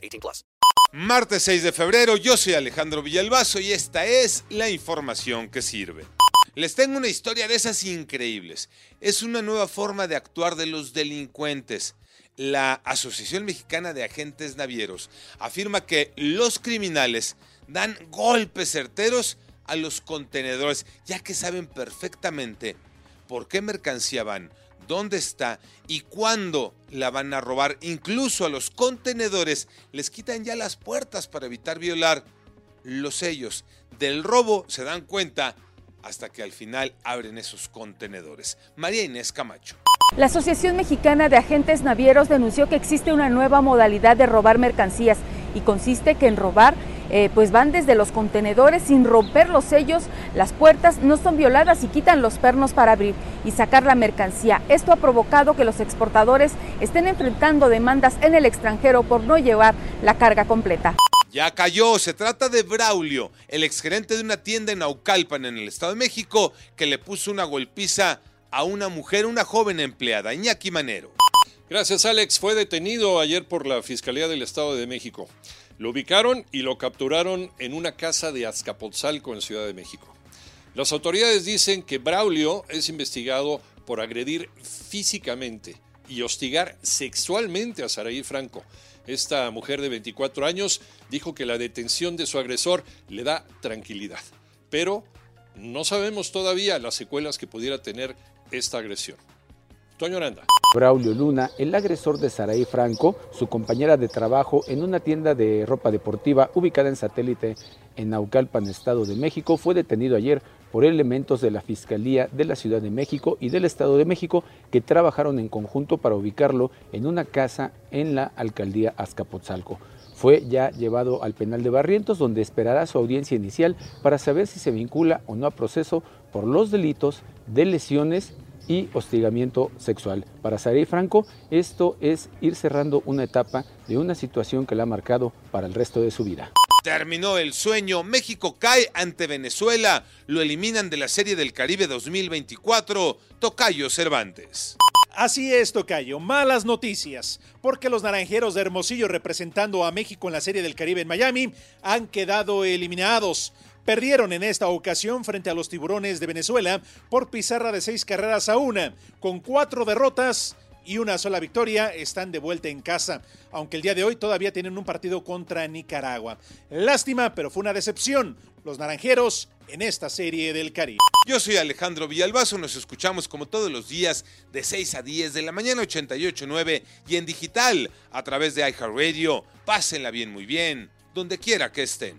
18 plus. Martes 6 de febrero, yo soy Alejandro Villalbazo y esta es la información que sirve. Les tengo una historia de esas increíbles. Es una nueva forma de actuar de los delincuentes. La Asociación Mexicana de Agentes Navieros afirma que los criminales dan golpes certeros a los contenedores, ya que saben perfectamente por qué mercancía van, dónde está y cuándo la van a robar. Incluso a los contenedores les quitan ya las puertas para evitar violar los sellos. Del robo se dan cuenta hasta que al final abren esos contenedores. María Inés Camacho. La Asociación Mexicana de Agentes Navieros denunció que existe una nueva modalidad de robar mercancías y consiste que en robar eh, pues van desde los contenedores sin romper los sellos, las puertas no son violadas y quitan los pernos para abrir y sacar la mercancía. Esto ha provocado que los exportadores estén enfrentando demandas en el extranjero por no llevar la carga completa. Ya cayó, se trata de Braulio, el exgerente de una tienda en Naucalpan, en el Estado de México, que le puso una golpiza a una mujer, una joven empleada, Iñaki Manero. Gracias, Alex. Fue detenido ayer por la Fiscalía del Estado de México. Lo ubicaron y lo capturaron en una casa de Azcapotzalco en Ciudad de México. Las autoridades dicen que Braulio es investigado por agredir físicamente y hostigar sexualmente a Saraí Franco. Esta mujer de 24 años dijo que la detención de su agresor le da tranquilidad, pero no sabemos todavía las secuelas que pudiera tener esta agresión. Toño Aranda. Braulio Luna, el agresor de Saraí Franco, su compañera de trabajo en una tienda de ropa deportiva ubicada en satélite en Naucalpan, Estado de México, fue detenido ayer por elementos de la Fiscalía de la Ciudad de México y del Estado de México que trabajaron en conjunto para ubicarlo en una casa en la alcaldía Azcapotzalco. Fue ya llevado al penal de Barrientos, donde esperará su audiencia inicial para saber si se vincula o no a proceso por los delitos de lesiones y hostigamiento sexual. Para Saray Franco, esto es ir cerrando una etapa de una situación que la ha marcado para el resto de su vida. Terminó el sueño, México cae ante Venezuela, lo eliminan de la Serie del Caribe 2024, Tocayo Cervantes. Así es, Tocayo, malas noticias, porque los naranjeros de Hermosillo representando a México en la Serie del Caribe en Miami han quedado eliminados. Perdieron en esta ocasión frente a los tiburones de Venezuela por pizarra de seis carreras a una, con cuatro derrotas y una sola victoria, están de vuelta en casa, aunque el día de hoy todavía tienen un partido contra Nicaragua. Lástima, pero fue una decepción. Los naranjeros en esta serie del Caribe. Yo soy Alejandro Villalbazo, nos escuchamos como todos los días de 6 a 10 de la mañana 88.9 y en digital a través de iHeartRadio. Pásenla bien, muy bien, donde quiera que estén.